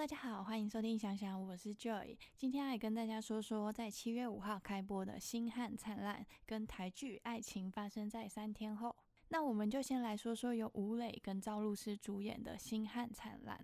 大家好，欢迎收听想想，我是 Joy。今天来跟大家说说，在七月五号开播的《星汉灿烂》跟台剧《爱情发生在三天后》。那我们就先来说说由吴磊跟赵露思主演的《星汉灿烂》，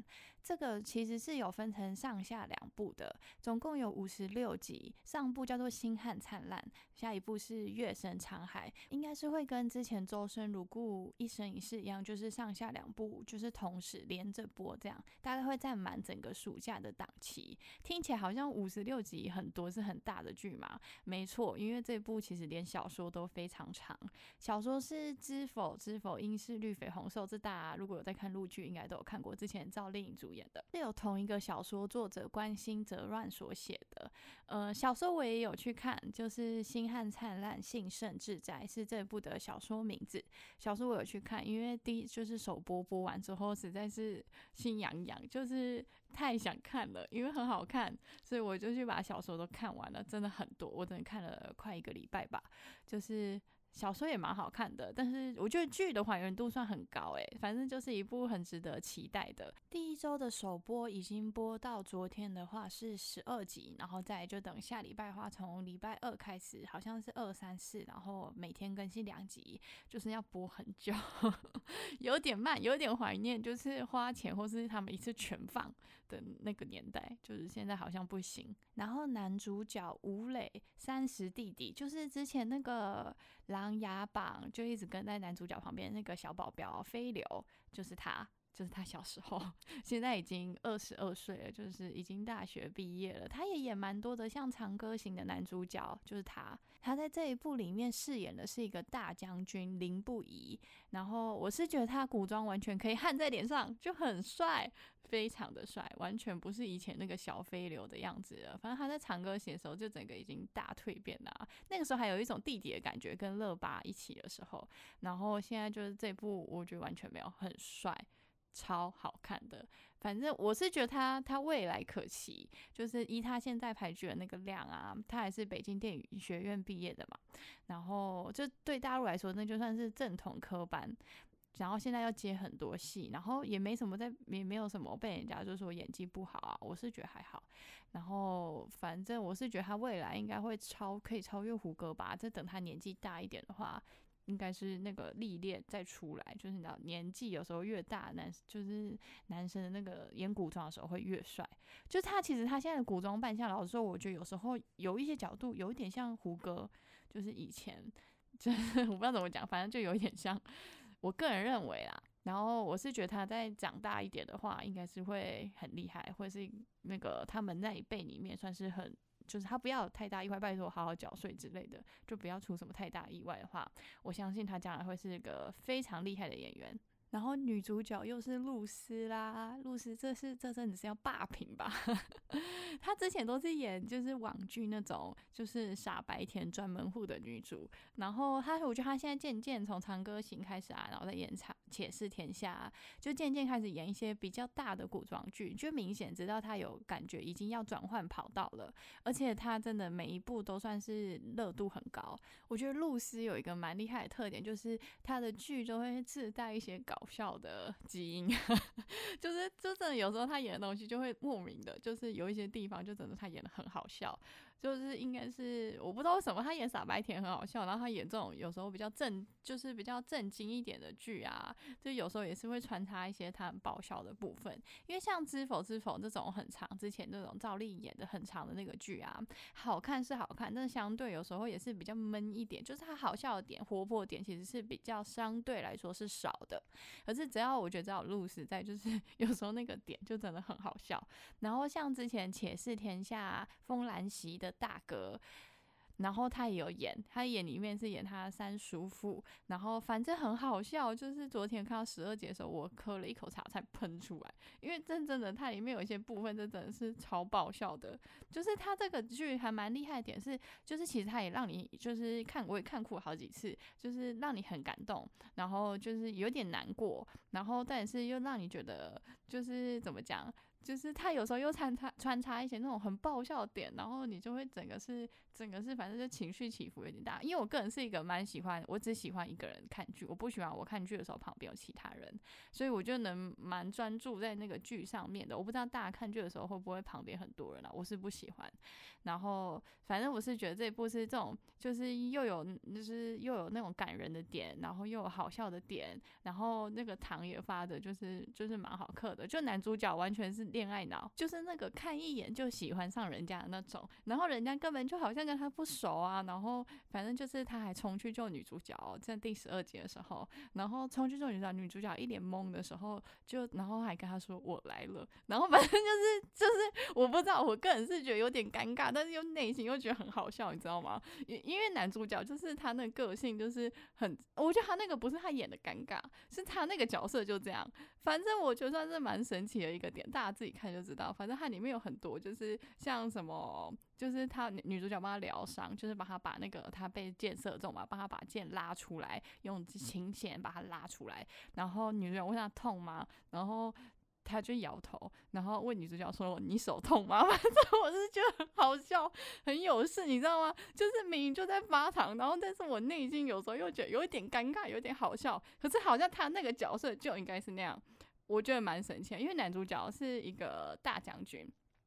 这个其实是有分成上下两部的，总共有五十六集。上部叫做《星汉灿烂》，下一部是《月升沧海》，应该是会跟之前《周生如故一生一世》一样，就是上下两部就是同时连着播，这样大概会占满整个暑假的档期。听起来好像五十六集很多，是很大的剧嘛？没错，因为这部其实连小说都非常长，小说是知。否知否？应是绿肥红瘦，这大家如果有在看陆剧，应该都有看过。之前赵丽颖主的，是有同一个小说作者关心则乱所写的。呃，小说我也有去看，就是《星汉灿烂，幸甚至哉》是这部的小说名字。小说我有去看，因为第一就是首播播完之后，实在是心痒痒，就是太想看了，因为很好看，所以我就去把小说都看完了。真的很多，我真的看了快一个礼拜吧，就是。小说也蛮好看的，但是我觉得剧的还原度算很高诶，反正就是一部很值得期待的。第一周的首播已经播到昨天的话是十二集，然后再就等下礼拜的话，从礼拜二开始，好像是二三四，然后每天更新两集，就是要播很久，有点慢，有点怀念，就是花钱或是他们一次全放的那个年代，就是现在好像不行。然后男主角吴磊三十弟弟，就是之前那个狼。琅琊榜就一直跟在男主角旁边，那个小保镖飞流就是他。就是他小时候，现在已经二十二岁了，就是已经大学毕业了。他也演蛮多的，像《长歌行》的男主角就是他。他在这一部里面饰演的是一个大将军林不疑。然后我是觉得他古装完全可以焊在脸上，就很帅，非常的帅，完全不是以前那个小飞流的样子了。反正他在《长歌行》的时候就整个已经大蜕变了，那个时候还有一种弟弟的感觉，跟乐巴一起的时候。然后现在就是这部，我觉得完全没有，很帅。超好看的，反正我是觉得他他未来可期，就是依他现在排剧的那个量啊，他还是北京电影学院毕业的嘛，然后就对大陆来说那就算是正统科班，然后现在要接很多戏，然后也没什么在也没有什么被人家就说演技不好啊，我是觉得还好，然后反正我是觉得他未来应该会超可以超越胡歌吧，这等他年纪大一点的话。应该是那个历练再出来，就是你知道年纪有时候越大，男就是男生的那个演古装的时候会越帅。就他其实他现在的古装扮相，老实说，我觉得有时候有一些角度有一点像胡歌，就是以前就是 我不知道怎么讲，反正就有一点像。我个人认为啦，然后我是觉得他在长大一点的话，应该是会很厉害，或是那个他们那一辈里面算是很。就是他不要有太大意外，拜托好好缴税之类的，就不要出什么太大意外的话，我相信他将来会是一个非常厉害的演员。然后女主角又是露丝啦，露丝这是这阵子是要霸屏吧？她之前都是演就是网剧那种，就是傻白甜专门户的女主。然后她，我觉得她现在渐渐从长歌行开始啊，然后再演长且试天下，就渐渐开始演一些比较大的古装剧，就明显知道她有感觉已经要转换跑道了。而且她真的每一部都算是热度很高。我觉得露丝有一个蛮厉害的特点，就是她的剧都会自带一些搞。笑的基因，就是就真的有时候他演的东西就会莫名的，就是有一些地方就真的他演的很好笑，就是应该是我不知道为什么他演傻白甜很好笑，然后他演这种有时候比较正，就是比较正经一点的剧啊，就有时候也是会穿插一些他很爆笑的部分。因为像《知否知否》这种很长之前那种赵丽颖演的很长的那个剧啊，好看是好看，但是相对有时候也是比较闷一点，就是他好笑的点、活泼点其实是比较相对来说是少的。可是只要我觉得只要路实在，就是 有时候那个点就真的很好笑。然后像之前《且试天下》风兰席的大哥。然后他也有演，他演里面是演他三叔父，然后反正很好笑。就是昨天看到十二集的时候，我喝了一口茶才喷出来，因为真正的它里面有一些部分，真的是超爆笑的。就是他这个剧还蛮厉害的点是，就是其实他也让你就是看，我也看哭好几次，就是让你很感动，然后就是有点难过，然后但是又让你觉得就是怎么讲。就是他有时候又穿插穿插一些那种很爆笑点，然后你就会整个是整个是反正就情绪起伏有点大。因为我个人是一个蛮喜欢，我只喜欢一个人看剧，我不喜欢我看剧的时候旁边有其他人，所以我就能蛮专注在那个剧上面的。我不知道大家看剧的时候会不会旁边很多人啊？我是不喜欢。然后反正我是觉得这一部是这种，就是又有就是又有那种感人的点，然后又有好笑的点，然后那个糖也发的就是就是蛮好嗑的，就男主角完全是。恋爱脑就是那个看一眼就喜欢上人家的那种，然后人家根本就好像跟他不熟啊，然后反正就是他还冲去救女主角，在第十二集的时候，然后冲去救女主角，女主角一脸懵的时候，就然后还跟他说我来了，然后反正就是就是我不知道，我个人是觉得有点尴尬，但是又内心又觉得很好笑，你知道吗？因因为男主角就是他那个性就是很，我觉得他那个不是他演的尴尬，是他那个角色就这样，反正我觉得算是蛮神奇的一个点，大家自。看就知道，反正它里面有很多，就是像什么，就是他女主角帮他疗伤，就是帮他把那个他被箭射中嘛，帮他把箭拉出来，用琴弦把他拉出来。然后女主角问他痛吗？然后他就摇头，然后问女主角说：“你手痛吗？” 反正我是觉得很好笑，很有事，你知道吗？就是明明就在发糖，然后但是我内心有时候又觉得有一点尴尬，有点好笑。可是好像他那个角色就应该是那样。我觉得蛮神奇，因为男主角是一个大将军，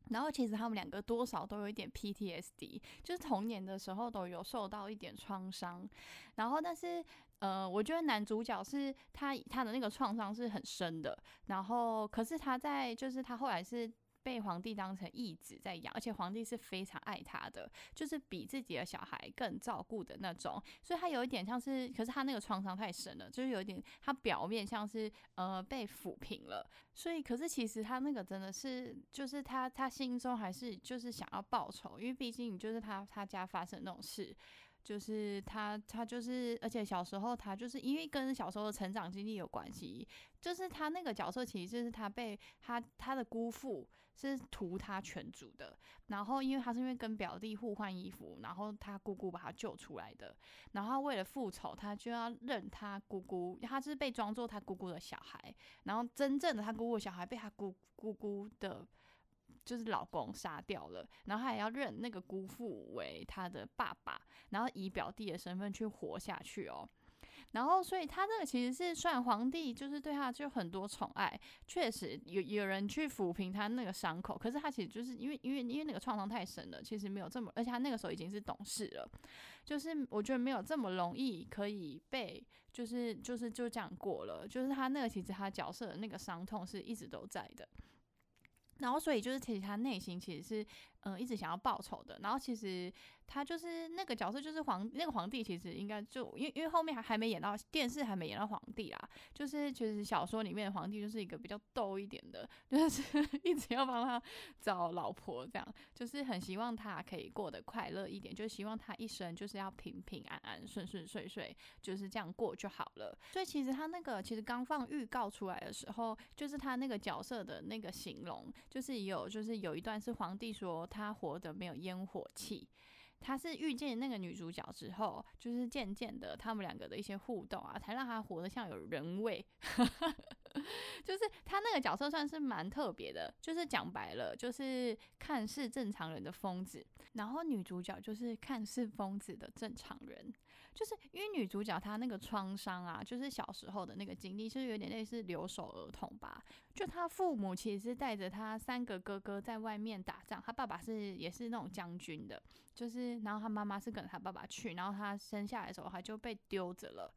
然后其实他们两个多少都有一点 PTSD，就是童年的时候都有受到一点创伤，然后但是呃，我觉得男主角是他他的那个创伤是很深的，然后可是他在就是他后来是。被皇帝当成义子在养，而且皇帝是非常爱他的，就是比自己的小孩更照顾的那种。所以他有一点像是，可是他那个创伤太深了，就是有一点，他表面像是呃被抚平了。所以，可是其实他那个真的是，就是他他心中还是就是想要报仇，因为毕竟就是他他家发生那种事。就是他，他就是，而且小时候他就是因为跟小时候的成长经历有关系，就是他那个角色其实就是他被他他的姑父是屠他全族的，然后因为他是因为跟表弟互换衣服，然后他姑姑把他救出来的，然后为了复仇，他就要认他姑姑，他是被装作他姑姑的小孩，然后真正的他姑姑的小孩被他姑姑姑的。就是老公杀掉了，然后还要认那个姑父为他的爸爸，然后以表弟的身份去活下去哦。然后，所以他这个其实是算皇帝，就是对他就很多宠爱，确实有有人去抚平他那个伤口。可是他其实就是因为因为因为那个创伤太深了，其实没有这么，而且他那个时候已经是懂事了，就是我觉得没有这么容易可以被就是就是就这样过了。就是他那个其实他角色的那个伤痛是一直都在的。然后，所以就是，其实他内心其实是，嗯，一直想要报仇的。然后，其实。他就是那个角色，就是皇那个皇帝，其实应该就因为因为后面还还没演到电视，还没演到皇帝啦。就是其实小说里面的皇帝就是一个比较逗一点的，就是 一直要帮他找老婆，这样就是很希望他可以过得快乐一点，就希望他一生就是要平平安安、顺顺遂遂，就是这样过就好了。所以其实他那个其实刚放预告出来的时候，就是他那个角色的那个形容，就是有就是有一段是皇帝说他活得没有烟火气。他是遇见那个女主角之后，就是渐渐的，他们两个的一些互动啊，才让他活得像有人味。就是他那个角色算是蛮特别的，就是讲白了，就是看似正常人的疯子，然后女主角就是看似疯子的正常人。就是因为女主角她那个创伤啊，就是小时候的那个经历，就是有点类似留守儿童吧。就她父母其实带着她三个哥哥在外面打仗，她爸爸是也是那种将军的，就是然后她妈妈是跟她爸爸去，然后她生下来的时候她就被丢着了。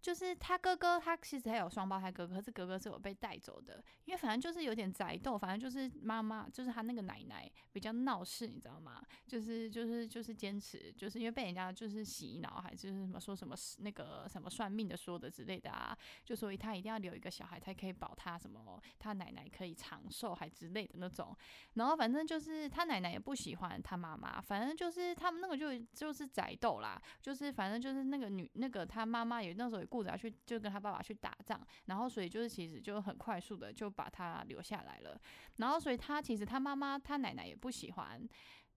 就是他哥哥，他其实还有双胞胎哥哥，可是哥哥是有被带走的，因为反正就是有点宅斗，反正就是妈妈，就是他那个奶奶比较闹事，你知道吗？就是就是就是坚持，就是因为被人家就是洗脑，还是什么说什么那个什么算命的说的之类的啊，就所以他一定要留一个小孩才可以保他什么，他奶奶可以长寿还之类的那种。然后反正就是他奶奶也不喜欢他妈妈，反正就是他们那个就就是宅斗啦，就是反正就是那个女那个他妈妈也那时候。顾着要去，就跟他爸爸去打仗，然后所以就是其实就很快速的就把他留下来了。然后所以他其实他妈妈他奶奶也不喜欢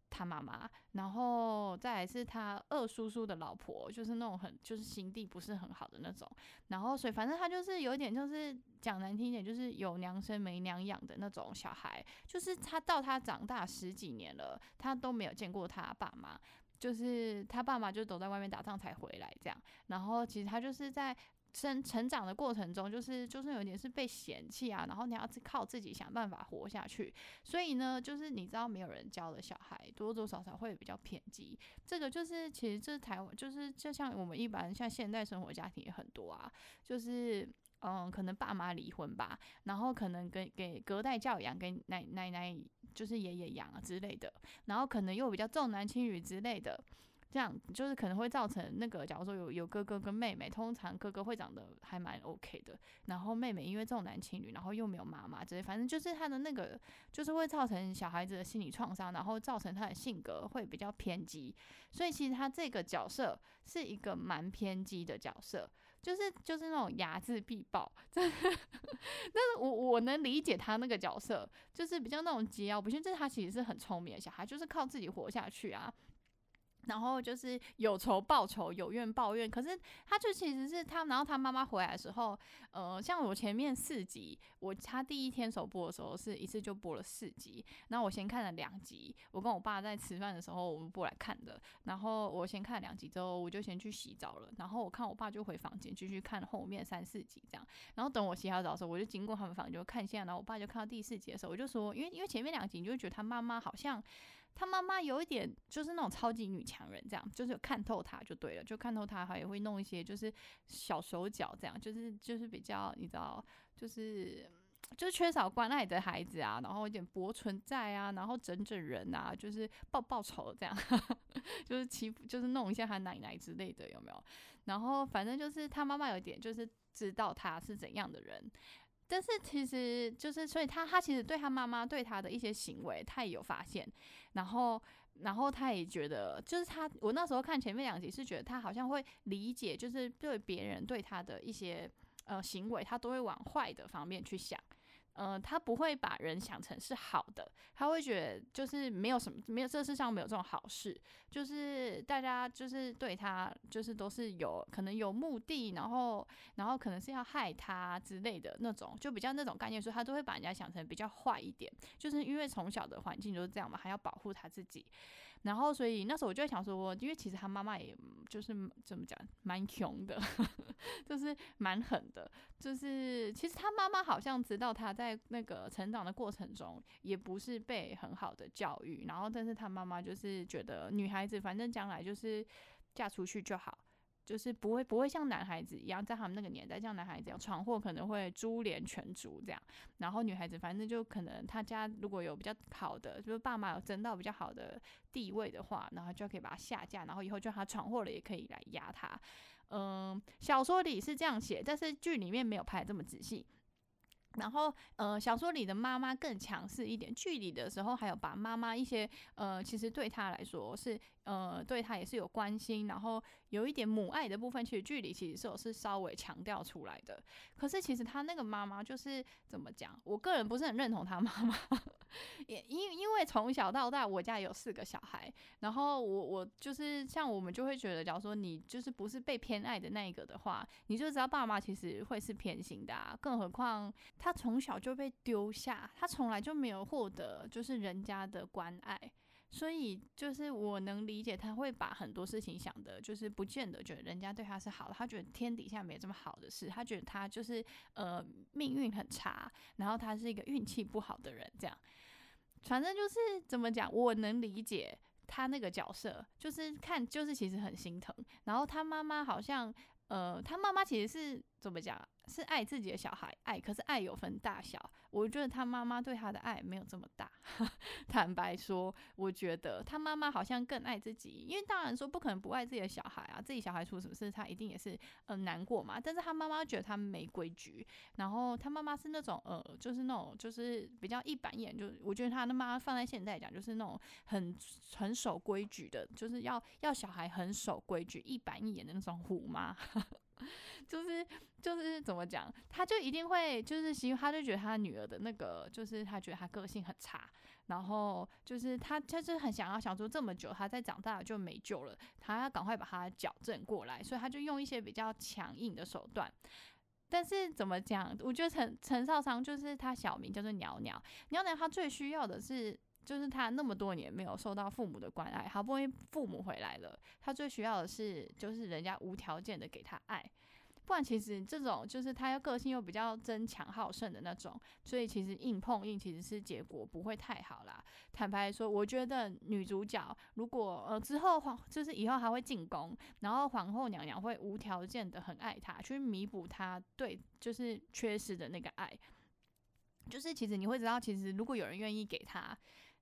他妈妈，然后再来是他二叔叔的老婆，就是那种很就是心地不是很好的那种，然后所以反正他就是有点就是讲难听一点，就是有娘生没娘养的那种小孩，就是他到他长大十几年了，他都没有见过他爸妈，就是他爸妈就都在外面打仗才回来这样，然后其实他就是在。生成长的过程中，就是就是有点是被嫌弃啊，然后你要靠自己想办法活下去。所以呢，就是你知道没有人教的小孩，多多少少会比较偏激。这个就是其实这是台湾，就是就像我们一般像现代生活家庭也很多啊，就是嗯，可能爸妈离婚吧，然后可能给给隔代教养，给奶奶奶就是爷爷养啊之类的，然后可能又比较重男轻女之类的。这样就是可能会造成那个，假如说有有哥哥跟妹妹，通常哥哥会长得还蛮 OK 的，然后妹妹因为重男轻女，然后又没有妈妈，这些反正就是他的那个，就是会造成小孩子的心理创伤，然后造成他的性格会比较偏激。所以其实他这个角色是一个蛮偏激的角色，就是就是那种睚眦必报。但是我我能理解他那个角色，就是比较那种桀骜不驯，就是他其实是很聪明的小孩，就是靠自己活下去啊。然后就是有仇报仇，有怨报怨。可是他就其实是他，然后他妈妈回来的时候，呃，像我前面四集，我他第一天首播的时候是一次就播了四集，然后我先看了两集，我跟我爸在吃饭的时候我们过来看的。然后我先看了两集之后，我就先去洗澡了。然后我看我爸就回房间继续看后面三四集这样。然后等我洗好澡的时候，我就经过他们房间看一下，然后我爸就看到第四集的时候，我就说，因为因为前面两集你就觉得他妈妈好像。他妈妈有一点就是那种超级女强人，这样就是看透他就对了，就看透他，他也会弄一些就是小手脚，这样就是就是比较你知道，就是就是缺少关爱的孩子啊，然后有点薄存在啊，然后整整人啊，就是报报仇这样，就是欺负就是弄一下他奶奶之类的有没有？然后反正就是他妈妈有点就是知道他是怎样的人。但是其实就是，所以他他其实对他妈妈对他的一些行为，他也有发现，然后然后他也觉得，就是他我那时候看前面两集是觉得他好像会理解，就是对别人对他的一些呃行为，他都会往坏的方面去想。嗯，他不会把人想成是好的，他会觉得就是没有什么，没有这世上没有这种好事，就是大家就是对他就是都是有可能有目的，然后然后可能是要害他之类的那种，就比较那种概念，所以他都会把人家想成比较坏一点，就是因为从小的环境就是这样嘛，还要保护他自己。然后，所以那时候我就在想说，因为其实他妈妈也就是怎么讲，蛮穷的，就是蛮狠的，就是其实他妈妈好像知道他在那个成长的过程中，也不是被很好的教育，然后但是他妈妈就是觉得女孩子反正将来就是嫁出去就好。就是不会不会像男孩子一样，在他们那个年代，像男孩子一样闯祸，可能会株连全族这样。然后女孩子反正就可能他家如果有比较好的，就是爸妈有争到比较好的地位的话，然后就可以把他下嫁，然后以后就他闯祸了也可以来压他。嗯，小说里是这样写，但是剧里面没有拍这么仔细。然后，呃，小说里的妈妈更强势一点，剧里的时候还有把妈妈一些，呃，其实对她来说是。呃，对他也是有关心，然后有一点母爱的部分，其实剧里其实是有是稍微强调出来的。可是其实他那个妈妈就是怎么讲，我个人不是很认同他妈妈，也因因为从小到大我家有四个小孩，然后我我就是像我们就会觉得，假如说你就是不是被偏爱的那一个的话，你就知道爸妈其实会是偏心的。啊。更何况他从小就被丢下，他从来就没有获得就是人家的关爱。所以就是我能理解他会把很多事情想的，就是不见得觉得人家对他是好的，他觉得天底下没这么好的事，他觉得他就是呃命运很差，然后他是一个运气不好的人，这样，反正就是怎么讲，我能理解他那个角色，就是看就是其实很心疼，然后他妈妈好像呃他妈妈其实是怎么讲？是爱自己的小孩，爱可是爱有分大小。我觉得他妈妈对他的爱没有这么大。坦白说，我觉得他妈妈好像更爱自己，因为当然说不可能不爱自己的小孩啊，自己小孩出什么事，他一定也是嗯难过嘛。但是他妈妈觉得他没规矩，然后他妈妈是那种呃，就是那种就是比较一板一眼，就我觉得他的妈妈放在现在讲，就是那种很很守规矩的，就是要要小孩很守规矩、一板一眼的那种虎妈。就是就是怎么讲，他就一定会就是希望，他就觉得他女儿的那个，就是他觉得他个性很差，然后就是他他就很想要想说这么久，他再长大就没救了，他要赶快把他矫正过来，所以他就用一些比较强硬的手段。但是怎么讲，我觉得陈陈少商就是他小名叫做鸟鸟，鸟鸟他最需要的是。就是他那么多年没有受到父母的关爱，好不容易父母回来了，他最需要的是就是人家无条件的给他爱。不然其实这种就是他又个性又比较争强好胜的那种，所以其实硬碰硬其实是结果不会太好啦。坦白说，我觉得女主角如果呃之后皇就是以后还会进宫，然后皇后娘娘会无条件的很爱她，去弥补她对就是缺失的那个爱。就是其实你会知道，其实如果有人愿意给她。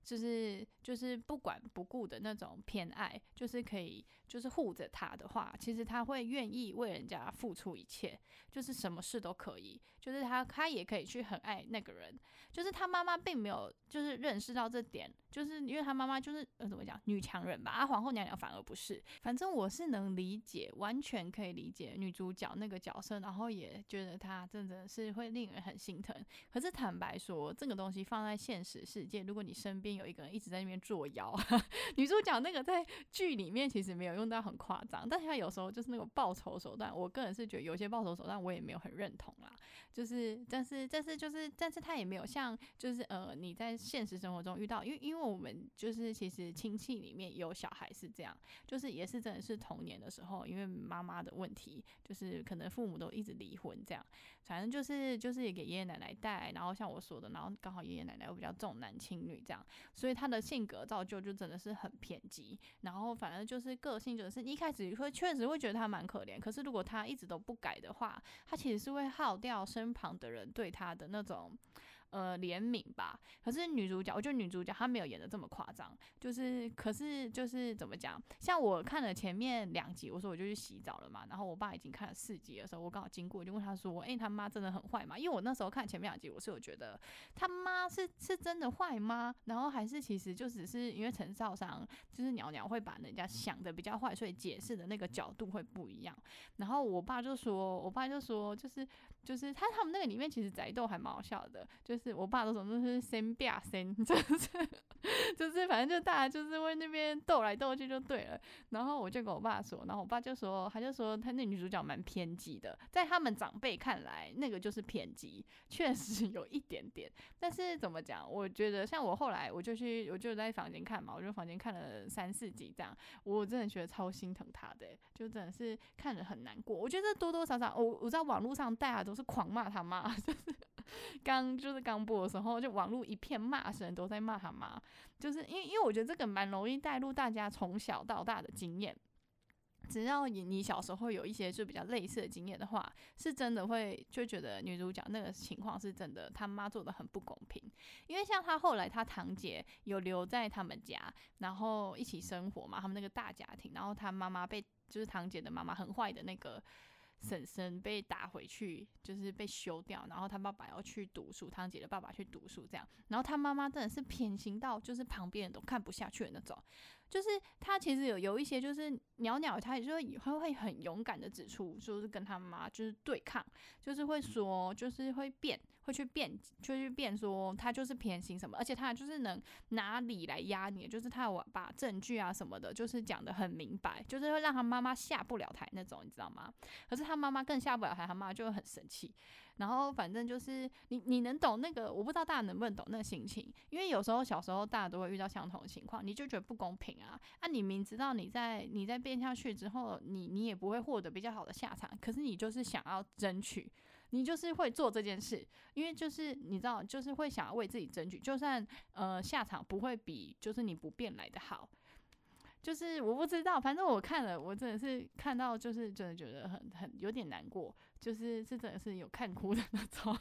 就是就是不管不顾的那种偏爱，就是可以就是护着他的话，其实他会愿意为人家付出一切，就是什么事都可以。就是他他也可以去很爱那个人，就是他妈妈并没有就是认识到这点，就是因为他妈妈就是呃怎么讲女强人吧，啊皇后娘娘反而不是。反正我是能理解，完全可以理解女主角那个角色，然后也觉得她真的是会令人很心疼。可是坦白说，这个东西放在现实世界，如果你身边有一个人一直在那边作妖，女主角那个在剧里面其实没有用用到很夸张，但是他有时候就是那种报仇手段，我个人是觉得有些报仇手段我也没有很认同啦。就是，但是，但是，就是，但是他也没有像，就是呃，你在现实生活中遇到，因为因为我们就是其实亲戚里面有小孩是这样，就是也是真的是童年的时候，因为妈妈的问题，就是可能父母都一直离婚这样。反正就是就是也给爷爷奶奶带，然后像我说的，然后刚好爷爷奶奶又比较重男轻女这样，所以他的性格造就就真的是很偏激。然后反正就是个性就是一开始会确实会觉得他蛮可怜，可是如果他一直都不改的话，他其实是会耗掉身旁的人对他的那种。呃，怜悯吧。可是女主角，我觉得女主角她没有演的这么夸张。就是，可是就是怎么讲？像我看了前面两集，我说我就去洗澡了嘛。然后我爸已经看了四集的时候，我刚好经过，就问他说：“哎，他妈真的很坏吗？”因为我那时候看前面两集，我是有觉得他妈是是真的坏吗？然后还是其实就只是因为陈少商就是鸟鸟会把人家想的比较坏，所以解释的那个角度会不一样。然后我爸就说，我爸就说，就是就是他他们那个里面其实宅斗还蛮好笑的，就是。我爸都说那是先变先，就是就是反正就大家就是为那边斗来斗去就对了。然后我就跟我爸说，然后我爸就说，他就说他那女主角蛮偏激的，在他们长辈看来，那个就是偏激，确实有一点点。但是怎么讲？我觉得像我后来我就去，我就在房间看嘛，我就房间看了三四集这样，我真的觉得超心疼他的，就真的是看着很难过。我觉得多多少少，我我在网络上大家都是狂骂他妈，就是。刚就是刚播的时候，就网络一片骂声，都在骂他妈。就是因为，因为我觉得这个蛮容易带入大家从小到大的经验。只要你你小时候有一些就比较类似的经验的话，是真的会就觉得女主角那个情况是真的，他妈做的很不公平。因为像他后来他堂姐有留在他们家，然后一起生活嘛，他们那个大家庭，然后他妈妈被就是堂姐的妈妈很坏的那个。婶婶被打回去，就是被休掉，然后他爸爸要去读书，堂姐的爸爸去读书，这样，然后他妈妈真的是偏心到，就是旁边人都看不下去的那种，就是他其实有有一些，就是鸟鸟，他也就会会会很勇敢的指出，就是跟他妈就是对抗，就是会说，就是会变。会去辩，就去辩说他就是偏心什么，而且他就是能拿理来压你，就是他有把证据啊什么的，就是讲的很明白，就是会让他妈妈下不了台那种，你知道吗？可是他妈妈更下不了台，他妈妈就会很生气。然后反正就是你你能懂那个，我不知道大家能不能懂那个心情，因为有时候小时候大家都会遇到相同的情况，你就觉得不公平啊。啊，你明知道你在你在变下去之后，你你也不会获得比较好的下场，可是你就是想要争取。你就是会做这件事，因为就是你知道，就是会想要为自己争取，就算呃下场不会比就是你不变来的好，就是我不知道，反正我看了，我真的是看到就是真的觉得很很有点难过。就是是真的是有看哭的那种。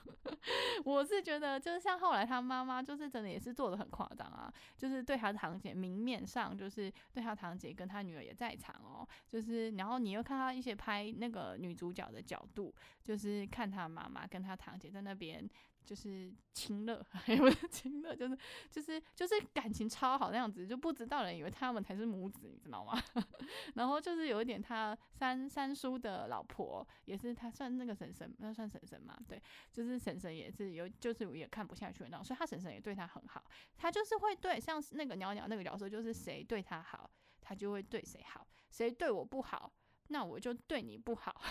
我是觉得，就是像后来他妈妈，就是真的也是做的很夸张啊，就是对他堂姐明面上就是对他堂姐跟他女儿也在场哦，就是然后你又看到一些拍那个女主角的角度，就是看他妈妈跟他堂姐在那边。就是亲热，也不是亲热，就是就是就是感情超好那样子，就不知道人以为他们才是母子，你知道吗？然后就是有一点，他三三叔的老婆也是他算那个婶婶，那算婶婶嘛？对，就是婶婶也是有，就是也看不下去那种，所以他婶婶也对他很好，他就是会对像那个鸟鸟那个角色，就是谁对他好，他就会对谁好，谁对我不好，那我就对你不好。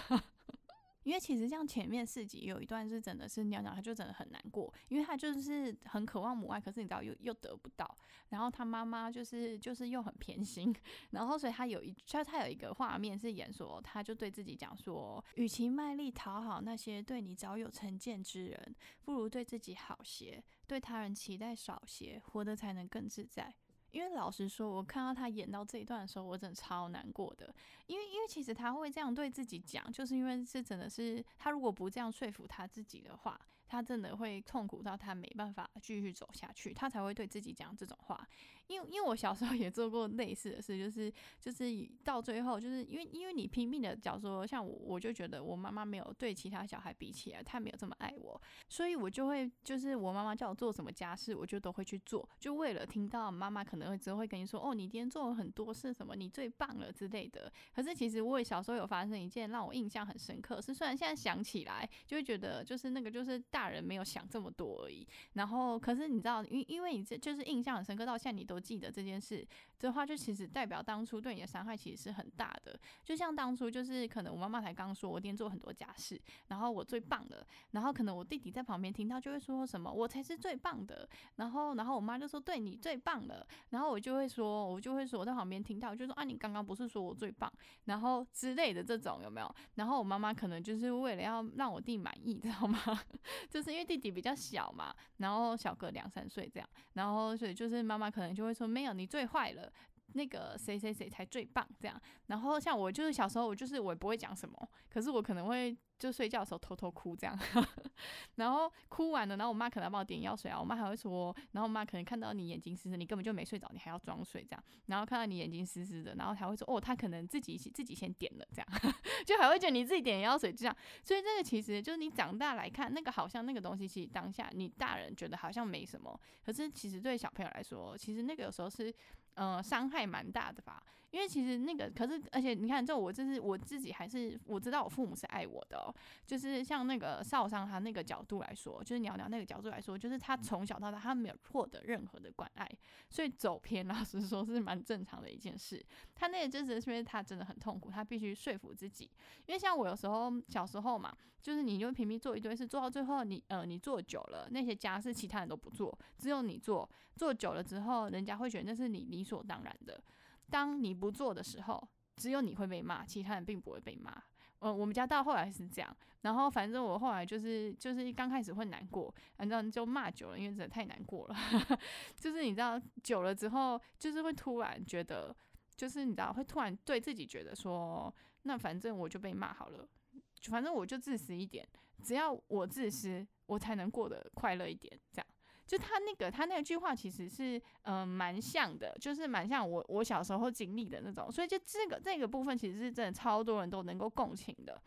因为其实像前面四集有一段是真的是鸟鸟，他就真的很难过，因为他就是很渴望母爱，可是你知道又又得不到，然后他妈妈就是就是又很偏心，然后所以他有一他他有一个画面是演说，他就对自己讲说，与其卖力讨好那些对你早有成见之人，不如对自己好些，对他人期待少些，活得才能更自在。因为老实说，我看到他演到这一段的时候，我真的超难过的。因为，因为其实他会这样对自己讲，就是因为这真的是他如果不这样说服他自己的话。他真的会痛苦到他没办法继续走下去，他才会对自己讲这种话。因为因为我小时候 也做过类似的事，就是就是到最后，就是因为因为你拼命的讲说，像我我就觉得我妈妈没有对其他小孩比起来，她没有这么爱我，所以我就会就是我妈妈叫我做什么家事，我就都会去做，就为了听到妈妈可能会之后会跟你说，哦，你今天做了很多事，什么你最棒了之类的。可是其实我也小时候有发生一件让我印象很深刻，是虽然现在想起来就会觉得就是那个就是大。大人没有想这么多而已，然后可是你知道，因因为你这就是印象很深刻，到现在你都记得这件事的话，就其实代表当初对你的伤害其实是很大的。就像当初就是可能我妈妈才刚说，我今天做很多家事，然后我最棒的，然后可能我弟弟在旁边听到就会说什么我才是最棒的，然后然后我妈就说对你最棒了，然后我就会说我就会说我在旁边听到就说啊你刚刚不是说我最棒，然后之类的这种有没有？然后我妈妈可能就是为了要让我弟满意，知道吗？就是因为弟弟比较小嘛，然后小个两三岁这样，然后所以就是妈妈可能就会说没有你最坏了，那个谁谁谁才最棒这样。然后像我就是小时候我就是我也不会讲什么，可是我可能会。就睡觉的时候偷偷哭这样，然后哭完了，然后我妈可能要帮我点药水啊，我妈还会说，然后我妈可能看到你眼睛湿湿，你根本就没睡着，你还要装睡这样，然后看到你眼睛湿湿的，然后还会说，哦，她可能自己自己先点了这样，就还会觉得你自己点药水这样，所以这个其实就是你长大来看，那个好像那个东西，其实当下你大人觉得好像没什么，可是其实对小朋友来说，其实那个有时候是。呃，伤害蛮大的吧？因为其实那个，可是而且你看，这我就是我自己，还是我知道我父母是爱我的哦。就是像那个少商他那个角度来说，就是鸟鸟那个角度来说，就是他从小到大他没有获得任何的关爱，所以走偏，老实说是蛮正常的一件事。他那个就是因为他真的很痛苦，他必须说服自己。因为像我有时候小时候嘛，就是你就拼命做一堆事，做到最后你呃你做久了，那些家事其他人都不做，只有你做，做久了之后，人家会觉得那是你理所当然的。当你不做的时候，只有你会被骂，其他人并不会被骂。嗯，我们家到后来是这样，然后反正我后来就是就是刚开始会难过，反正就骂久了，因为真的太难过了。就是你知道，久了之后，就是会突然觉得，就是你知道，会突然对自己觉得说，那反正我就被骂好了，反正我就自私一点，只要我自私，我才能过得快乐一点，这样。就他那个，他那句话其实是，嗯，蛮像的，就是蛮像我我小时候经历的那种，所以就这个这个部分其实是真的超多人都能够共情的。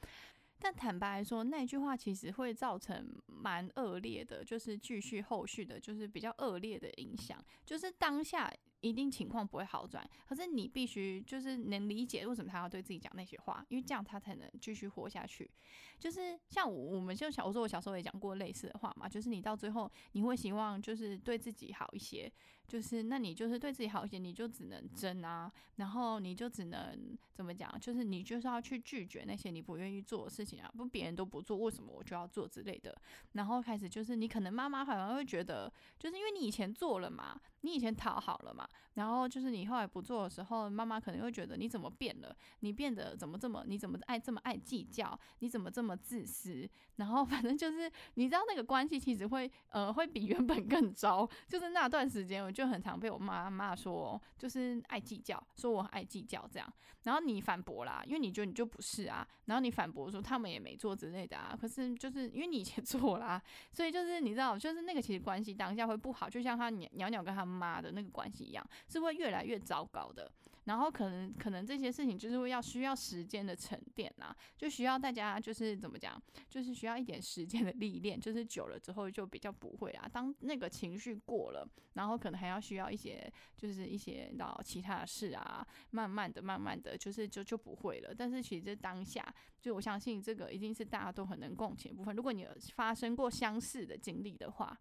但坦白来说，那句话其实会造成蛮恶劣的，就是继续后续的，就是比较恶劣的影响，就是当下。一定情况不会好转，可是你必须就是能理解为什么他要对自己讲那些话，因为这样他才能继续活下去。就是像我们就小，我说我小时候也讲过类似的话嘛，就是你到最后你会希望就是对自己好一些，就是那你就是对自己好一些，你就只能争啊，然后你就只能怎么讲，就是你就是要去拒绝那些你不愿意做的事情啊，不别人都不做，为什么我就要做之类的。然后开始就是你可能妈妈反而会觉得，就是因为你以前做了嘛。你以前讨好了嘛，然后就是你后来不做的时候，妈妈可能会觉得你怎么变了？你变得怎么这么？你怎么爱这么爱计较？你怎么这么自私？然后反正就是你知道那个关系其实会呃会比原本更糟。就是那段时间，我就很常被我妈骂说，就是爱计较，说我爱计较这样。然后你反驳啦，因为你觉得你就不是啊，然后你反驳说他们也没做之类的啊。可是就是因为你以前做啦，所以就是你知道，就是那个其实关系当下会不好，就像他鸟鸟鸟跟他妈的那个关系一样，是会越来越糟糕的。然后可能可能这些事情就是会要需要时间的沉淀啊，就需要大家就是怎么讲，就是需要一点时间的历练，就是久了之后就比较不会啊。当那个情绪过了，然后可能还要需要一些就是一些到其他的事啊，慢慢的慢慢的就是就就不会了。但是其实当下，就我相信这个一定是大家都很能共情的部分。如果你有发生过相似的经历的话，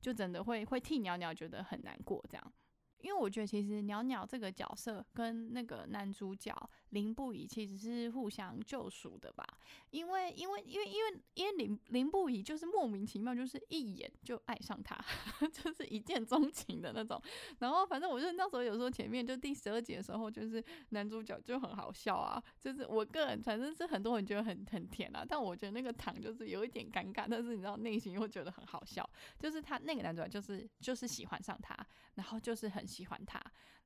就真的会会替鸟鸟觉得很难过这样。因为我觉得其实鸟鸟这个角色跟那个男主角林不疑其实是互相救赎的吧，因为因为因为因为因为林林不疑就是莫名其妙就是一眼就爱上他，就是一见钟情的那种。然后反正我就那时候有时候前面就第十二集的时候，就是男主角就很好笑啊，就是我个人反正是很多人觉得很很甜啊，但我觉得那个糖就是有一点尴尬，但是你知道内心又觉得很好笑，就是他那个男主角就是就是喜欢上他，然后就是很。喜欢他。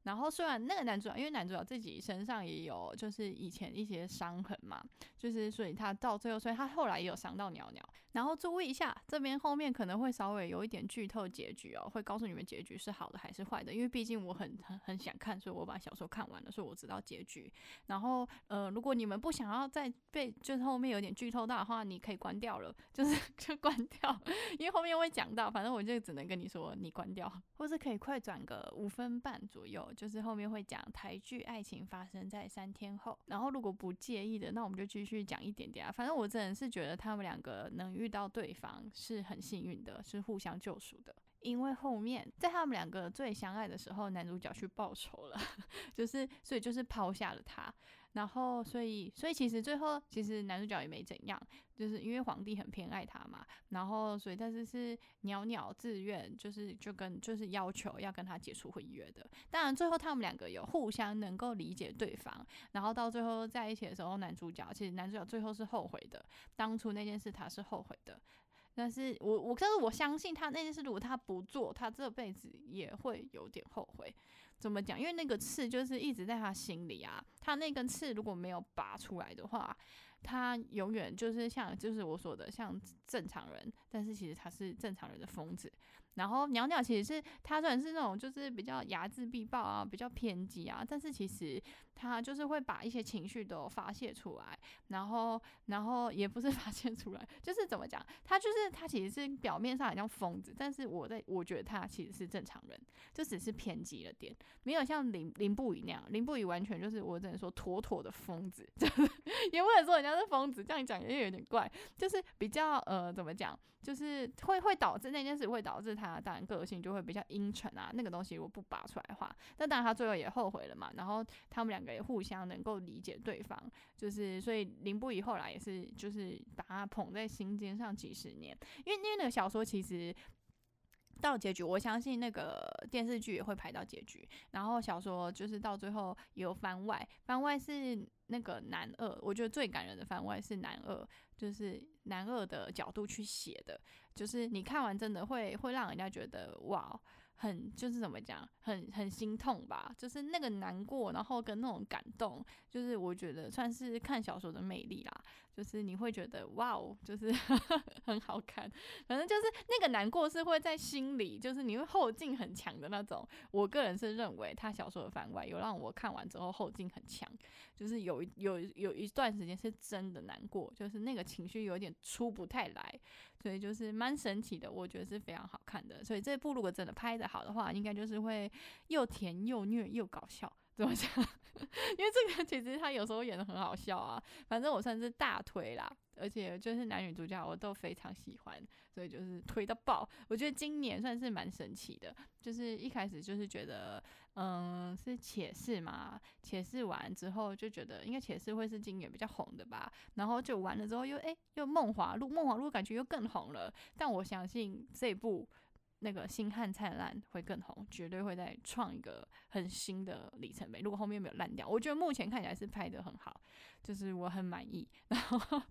然后虽然那个男主角，因为男主角自己身上也有就是以前一些伤痕嘛，就是所以他到最后，所以他后来也有伤到鸟鸟。然后注意一下，这边后面可能会稍微有一点剧透结局哦，会告诉你们结局是好的还是坏的，因为毕竟我很很很想看，所以我把小说看完了，所以我知道结局。然后呃，如果你们不想要再被就是后面有点剧透到的话，你可以关掉了，就是 就关掉，因为后面会讲到，反正我就只能跟你说你关掉，或是可以快转个五分半左右。就是后面会讲台剧爱情发生在三天后，然后如果不介意的，那我们就继续讲一点点啊。反正我真的是觉得他们两个能遇到对方是很幸运的，是互相救赎的。因为后面在他们两个最相爱的时候，男主角去报仇了，就是所以就是抛下了他。然后，所以，所以其实最后，其实男主角也没怎样，就是因为皇帝很偏爱他嘛。然后，所以但是是袅袅自愿，就是就跟就是要求要跟他解除婚约的。当然，最后他们两个有互相能够理解对方，然后到最后在一起的时候，男主角其实男主角最后是后悔的，当初那件事他是后悔的。但是我我但是我相信他那件事，如果他不做，他这辈子也会有点后悔。怎么讲？因为那个刺就是一直在他心里啊。他那根刺如果没有拔出来的话，他永远就是像就是我说的像正常人，但是其实他是正常人的疯子。然后鸟鸟其实是他虽然是那种就是比较睚眦必报啊，比较偏激啊，但是其实他就是会把一些情绪都发泄出来。然后然后也不是 发泄出来，就是怎么讲？他就是他其实是表面上很像疯子，但是我在我觉得他其实是正常人，就只是偏激了点，没有像林林不语那样。林不语完全就是我只能说妥妥的疯子，也不能说人家是疯子，这样讲也有点怪，就是比较呃怎么讲？就是会会导致那件事会导致他当然个性就会比较阴沉啊，那个东西如果不拔出来的话，那当然他最后也后悔了嘛。然后他们两个也互相能够理解对方，就是所以林不疑后来也是就是把他捧在心尖上几十年，因为因为那个小说其实到结局，我相信那个电视剧也会拍到结局，然后小说就是到最后有番外，番外是那个男二，我觉得最感人的番外是男二。就是男二的角度去写的，就是你看完真的会会让人家觉得哇，很就是怎么讲，很很心痛吧，就是那个难过，然后跟那种感动，就是我觉得算是看小说的魅力啦。就是你会觉得哇哦，就是 很好看，反正就是那个难过是会在心里，就是你会后劲很强的那种。我个人是认为他小说的番外有让我看完之后后劲很强，就是有有有一段时间是真的难过，就是那个情绪有点出不太来，所以就是蛮神奇的，我觉得是非常好看的。所以这部如果真的拍的好的话，应该就是会又甜又虐又搞笑。怎么讲？因为这个其实他有时候演的很好笑啊。反正我算是大推啦，而且就是男女主角我都非常喜欢，所以就是推到爆。我觉得今年算是蛮神奇的，就是一开始就是觉得，嗯，是且试嘛，且试完之后就觉得应该且试会是今年比较红的吧。然后就完了之后又哎又梦华录，梦华录感觉又更红了。但我相信这部。那个《星汉灿烂》会更红，绝对会再创一个很新的里程碑。如果后面没有烂掉，我觉得目前看起来是拍的很好，就是我很满意。然后，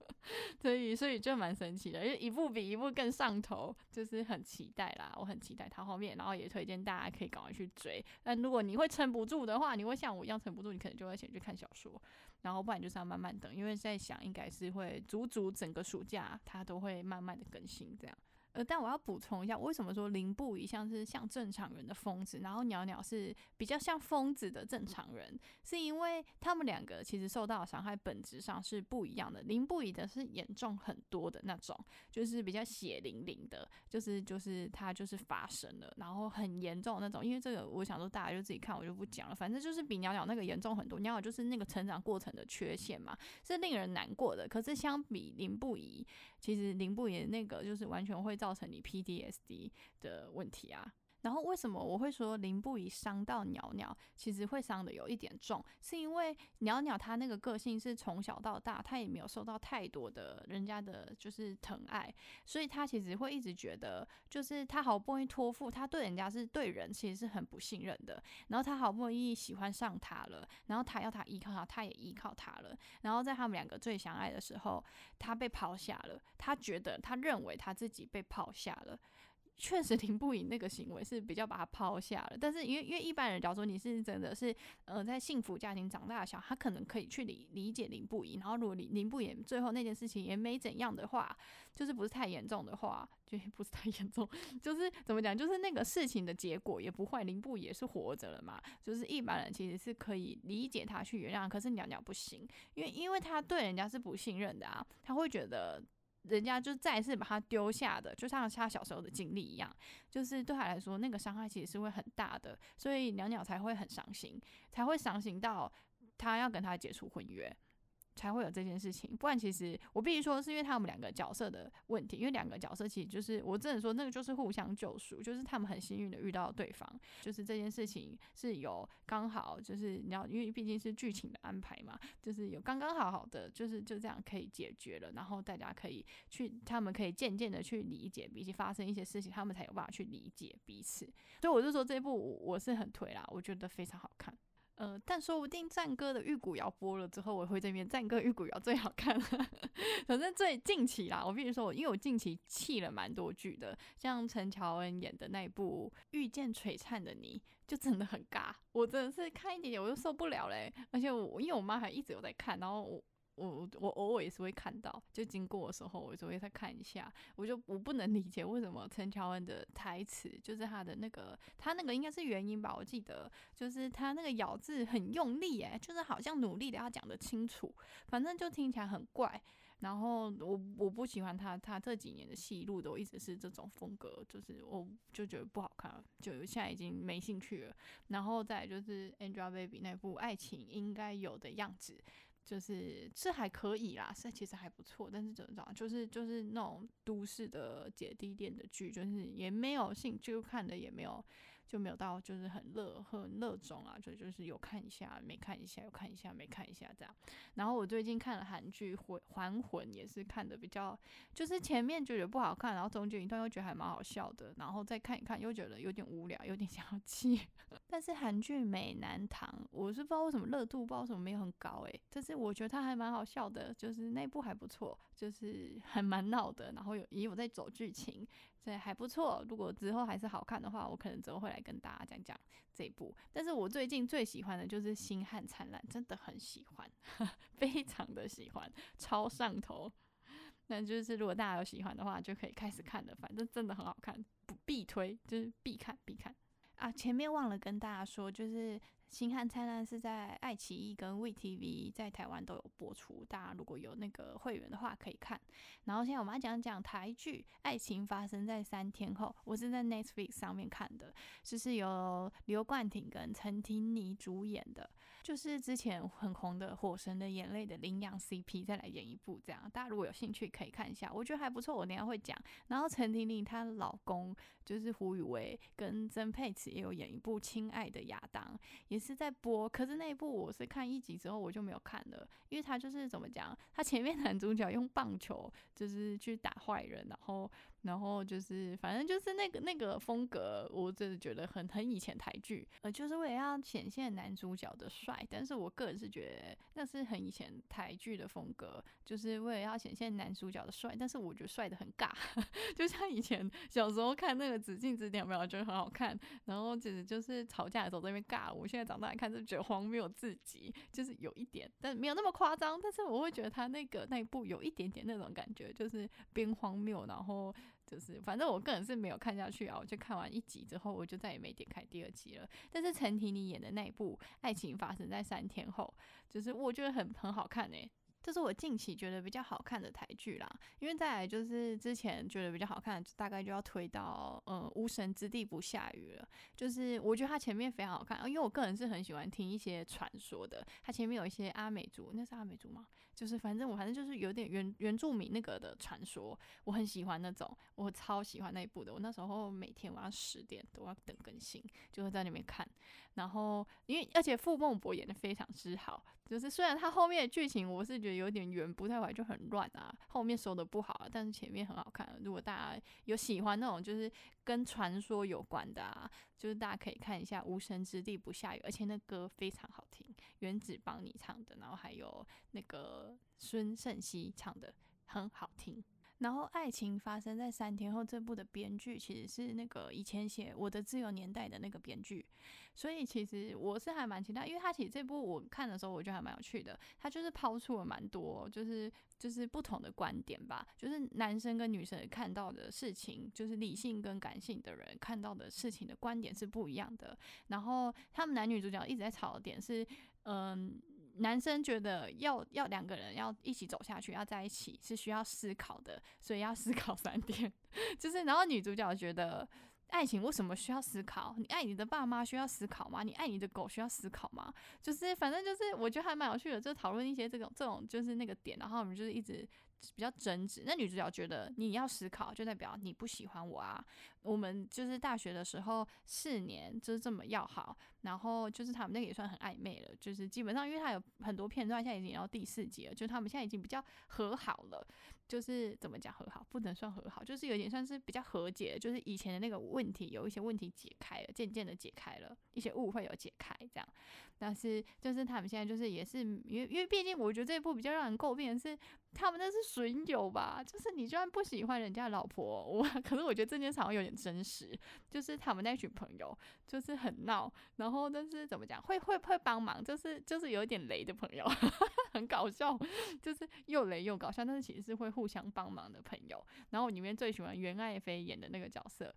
所以所以就蛮神奇的，因为一部比一部更上头，就是很期待啦。我很期待它后面，然后也推荐大家可以赶快去追。但如果你会撑不住的话，你会像我一样撑不住，你可能就会先去看小说，然后不然就是要慢慢等，因为在想应该是会足足整个暑假它都会慢慢的更新这样。呃，但我要补充一下，为什么说林布仪像是像正常人的疯子，然后鸟鸟是比较像疯子的正常人，是因为他们两个其实受到的伤害本质上是不一样的。林布仪的是严重很多的那种，就是比较血淋淋的，就是就是他就是发生了，然后很严重那种。因为这个，我想说大家就自己看，我就不讲了。反正就是比鸟鸟那个严重很多。鸟鸟就是那个成长过程的缺陷嘛，是令人难过的。可是相比林布仪，其实林布仪那个就是完全会。造成你 PDSD 的问题啊。然后为什么我会说林不宜伤到鸟鸟，其实会伤的有一点重，是因为鸟鸟它那个个性是从小到大，它也没有受到太多的人家的就是疼爱，所以它其实会一直觉得，就是他好不容易托付，他对人家是对人其实是很不信任的。然后他好不容易喜欢上他了，然后他要他依靠他，他也依靠他了。然后在他们两个最相爱的时候，他被抛下了，他觉得他认为他自己被抛下了。确实，林不颖那个行为是比较把他抛下了。但是，因为因为一般人，假如说你是真的是呃在幸福家庭长大的小孩，他可能可以去理理解林不颖。然后，如果林林不颖最后那件事情也没怎样的话，就是不是太严重的话，就不是太严重，就是怎么讲，就是那个事情的结果也不坏，林不也是活着了嘛。就是一般人其实是可以理解他去原谅，可是鸟鸟不行，因为因为他对人家是不信任的啊，他会觉得。人家就再次把他丢下的，就像他小时候的经历一样，就是对他来说，那个伤害其实是会很大的，所以鸟鸟才会很伤心，才会伤心到他要跟他解除婚约。才会有这件事情，不然其实我必须说是因为他们两个角色的问题，因为两个角色其实就是我真的说那个就是互相救赎，就是他们很幸运的遇到对方，就是这件事情是有刚好就是你要因为毕竟是剧情的安排嘛，就是有刚刚好好的就是就这样可以解决了，然后大家可以去他们可以渐渐的去理解，比起发生一些事情，他们才有办法去理解彼此，所以我就说这一部我是很推啦，我觉得非常好看。呃，但说不定战歌的玉骨遥播了之后，我会这边战歌玉骨遥最好看了。反正最近期啦，我必须说，我因为我近期弃了蛮多剧的，像陈乔恩演的那部《遇见璀璨的你》，就真的很尬，我真的是看一点点我就受不了嘞。而且我因为我妈还一直有在看，然后我。我我偶尔也是会看到，就经过的时候，我就会再看一下。我就我不能理解为什么陈乔恩的台词，就是他的那个，他那个应该是原因吧？我记得就是他那个咬字很用力，诶，就是好像努力的要讲得清楚，反正就听起来很怪。然后我我不喜欢他，他这几年的戏路都一直是这种风格，就是我就觉得不好看，就现在已经没兴趣了。然后再就是 Angelababy 那部《爱情应该有的样子》。就是是还可以啦，是其实还不错，但是怎么讲，就是就是那种都市的姐弟恋的剧，就是也没有兴趣看的，也没有。就没有到就是很热很热衷啊，就就是有看一下没看一下，有看一下没看一下这样。然后我最近看了韩剧《魂还魂》，也是看的比较，就是前面觉得不好看，然后中间一段又觉得还蛮好笑的，然后再看一看又觉得有点无聊，有点想要弃。但是韩剧《美男堂》，我是不知道为什么热度不知道为什么没有很高诶，但是我觉得它还蛮好笑的，就是那部还不错，就是还蛮闹的，然后有也有在走剧情。对，还不错。如果之后还是好看的话，我可能之后会来跟大家讲讲这一部。但是我最近最喜欢的就是《星汉灿烂》，真的很喜欢，非常的喜欢，超上头。那就是如果大家有喜欢的话，就可以开始看了。反正真的很好看，不必推，就是必看必看啊！前面忘了跟大家说，就是。《星汉灿烂》是在爱奇艺跟 VTV 在台湾都有播出，大家如果有那个会员的话可以看。然后现在我们要讲讲台剧《爱情发生在三天后》，我是在 Netflix 上面看的，就是由刘冠廷跟陈婷妮主演的，就是之前很红的《火神的眼泪》的领养 CP 再来演一部这样。大家如果有兴趣可以看一下，我觉得还不错，我等下会讲。然后陈婷妮她老公就是胡宇威跟曾沛慈也有演一部《亲爱的亚当》，也。是在播，可是那一部我是看一集之后我就没有看了，因为他就是怎么讲，他前面男主角用棒球就是去打坏人，然后然后就是反正就是那个那个风格，我真的觉得很很以前台剧，呃，就是为了要显现男主角的帅，但是我个人是觉得那是很以前台剧的风格，就是为了要显现男主角的帅，但是我觉得帅的很尬，就像以前小时候看那个《紫禁之巅》，没有觉得很好看，然后简直就是吵架的时候在那边尬，我现在长大来看就觉得荒谬至极，就是有一点，但没有那么夸张，但是我会觉得他那个那一部有一点点那种感觉，就是边荒谬，然后。就是，反正我个人是没有看下去啊，我就看完一集之后，我就再也没点开第二集了。但是陈婷妮演的那一部《爱情发生在三天后》，就是我觉得很很好看诶。这是我近期觉得比较好看的台剧啦，因为再来就是之前觉得比较好看，大概就要推到呃《无神之地不下雨》了。就是我觉得它前面非常好看，因为我个人是很喜欢听一些传说的，它前面有一些阿美族，那是阿美族吗？就是反正我反正就是有点原原住民那个的传说，我很喜欢那种，我超喜欢那一部的。我那时候每天晚上十点都要等更新，就会在那边看。然后因为而且傅孟博演的非常之好。就是虽然他后面的剧情我是觉得有点圆不太完就很乱啊，后面收的不好，啊但是前面很好看。如果大家有喜欢那种就是跟传说有关的啊，就是大家可以看一下《无神之地不下雨》，而且那歌非常好听，原子帮你唱的，然后还有那个孙盛熙唱的很好听。然后，爱情发生在三天后。这部的编剧其实是那个以前写《我的自由年代》的那个编剧，所以其实我是还蛮期待，因为他其实这部我看的时候，我觉得还蛮有趣的。他就是抛出了蛮多，就是就是不同的观点吧，就是男生跟女生看到的事情，就是理性跟感性的人看到的事情的观点是不一样的。然后他们男女主角一直在吵的点是，嗯。男生觉得要要两个人要一起走下去，要在一起是需要思考的，所以要思考三点。就是，然后女主角觉得爱情为什么需要思考？你爱你的爸妈需要思考吗？你爱你的狗需要思考吗？就是反正就是我觉得还蛮有趣的，就讨论一些这种这种就是那个点，然后我们就是一直。比较争执，那女主角觉得你要思考，就代表你不喜欢我啊。我们就是大学的时候四年就是这么要好，然后就是他们那个也算很暧昧了，就是基本上因为他有很多片段，现在已经到第四集了，就他们现在已经比较和好了。就是怎么讲和好，不能算和好，就是有点算是比较和解，就是以前的那个问题有一些问题解开了，渐渐的解开了一些误会有解开这样。但是就是他们现在就是也是因为因为毕竟我觉得这一部比较让人诟病的是。他们那是损友吧？就是你就算不喜欢人家老婆，我 可是我觉得这件事好像有点真实。就是他们那群朋友就是很闹，然后但是怎么讲，会会会帮忙，就是就是有点雷的朋友，很搞笑，就是又雷又搞笑，但是其实是会互相帮忙的朋友。然后里面最喜欢袁爱飞演的那个角色。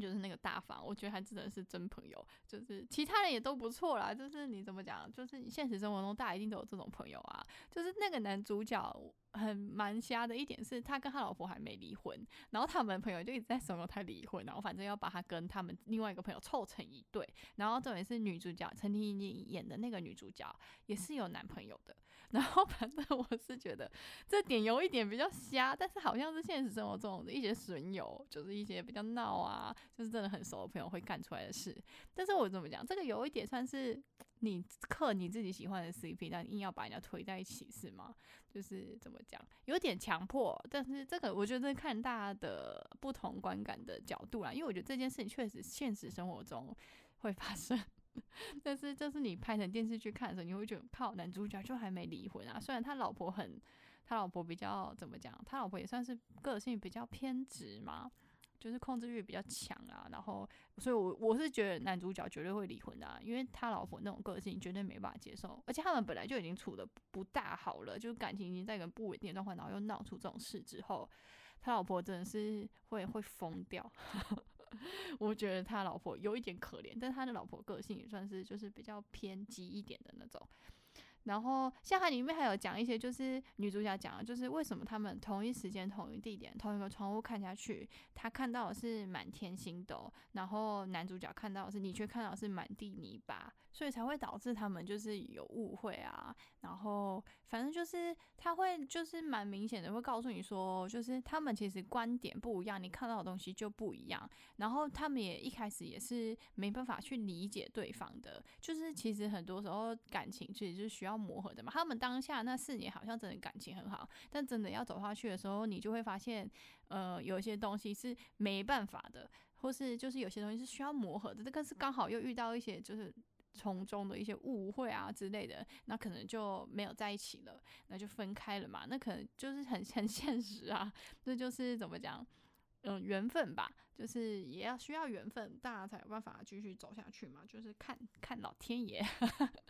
就是那个大方，我觉得还真的是真朋友。就是其他人也都不错啦。就是你怎么讲，就是你现实生活中大家一定都有这种朋友啊。就是那个男主角很蛮瞎的一点是，他跟他老婆还没离婚，然后他们朋友就一直在怂恿他离婚，然后反正要把他跟他们另外一个朋友凑成一对。然后重点是女主角陈婷妮演的那个女主角也是有男朋友的。然后反正我是觉得这点有一点比较瞎，但是好像是现实生活中的一些损友，就是一些比较闹啊，就是真的很熟的朋友会干出来的事。但是我怎么讲，这个有一点算是你刻你自己喜欢的 CP，但硬要把人家推在一起是吗？就是怎么讲，有点强迫。但是这个我觉得看大家的不同观感的角度啦，因为我觉得这件事情确实现实生活中会发生。但是，就是你拍成电视剧看的时候，你会觉得靠，男主角就还没离婚啊。虽然他老婆很，他老婆比较怎么讲？他老婆也算是个性比较偏执嘛，就是控制欲比较强啊。然后，所以我我是觉得男主角绝对会离婚的，因为他老婆那种个性绝对没办法接受。而且他们本来就已经处的不大好了，就是感情已经在一个不稳定的状况，然后又闹出这种事之后，他老婆真的是会会疯掉。我觉得他老婆有一点可怜，但他的老婆个性也算是就是比较偏激一点的那种。然后，像它里面还有讲一些，就是女主角讲的，就是为什么他们同一时间、同一地点、同一个窗户看下去，她看到的是满天星斗，然后男主角看到的是你却看到是满地泥巴，所以才会导致他们就是有误会啊。然后，反正就是他会就是蛮明显的会告诉你说，就是他们其实观点不一样，你看到的东西就不一样。然后他们也一开始也是没办法去理解对方的，就是其实很多时候感情其实是需要。要磨合的嘛。他们当下那四年好像真的感情很好，但真的要走下去的时候，你就会发现，呃，有些东西是没办法的，或是就是有些东西是需要磨合的。这个是刚好又遇到一些就是从中的一些误会啊之类的，那可能就没有在一起了，那就分开了嘛。那可能就是很 很现实啊，这就是怎么讲？嗯，缘分吧，就是也要需要缘分，大家才有办法继续走下去嘛。就是看看老天爷，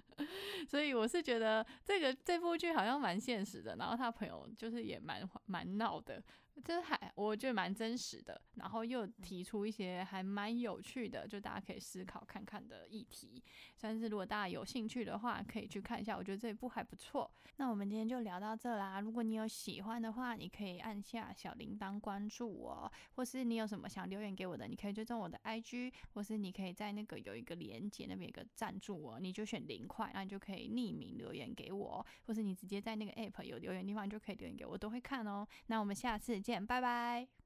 所以我是觉得这个这部剧好像蛮现实的，然后他朋友就是也蛮蛮闹的。这还我觉得蛮真实的，然后又提出一些还蛮有趣的，就大家可以思考看看的议题。但是如果大家有兴趣的话，可以去看一下，我觉得这一部还不错。那我们今天就聊到这啦。如果你有喜欢的话，你可以按下小铃铛关注我，或是你有什么想留言给我的，你可以追踪我的 IG，或是你可以在那个有一个连接那边有个赞助我，你就选零块，那你就可以匿名留言给我，或是你直接在那个 App 有留言地方就可以留言给我，都会看哦。那我们下次。见，拜拜。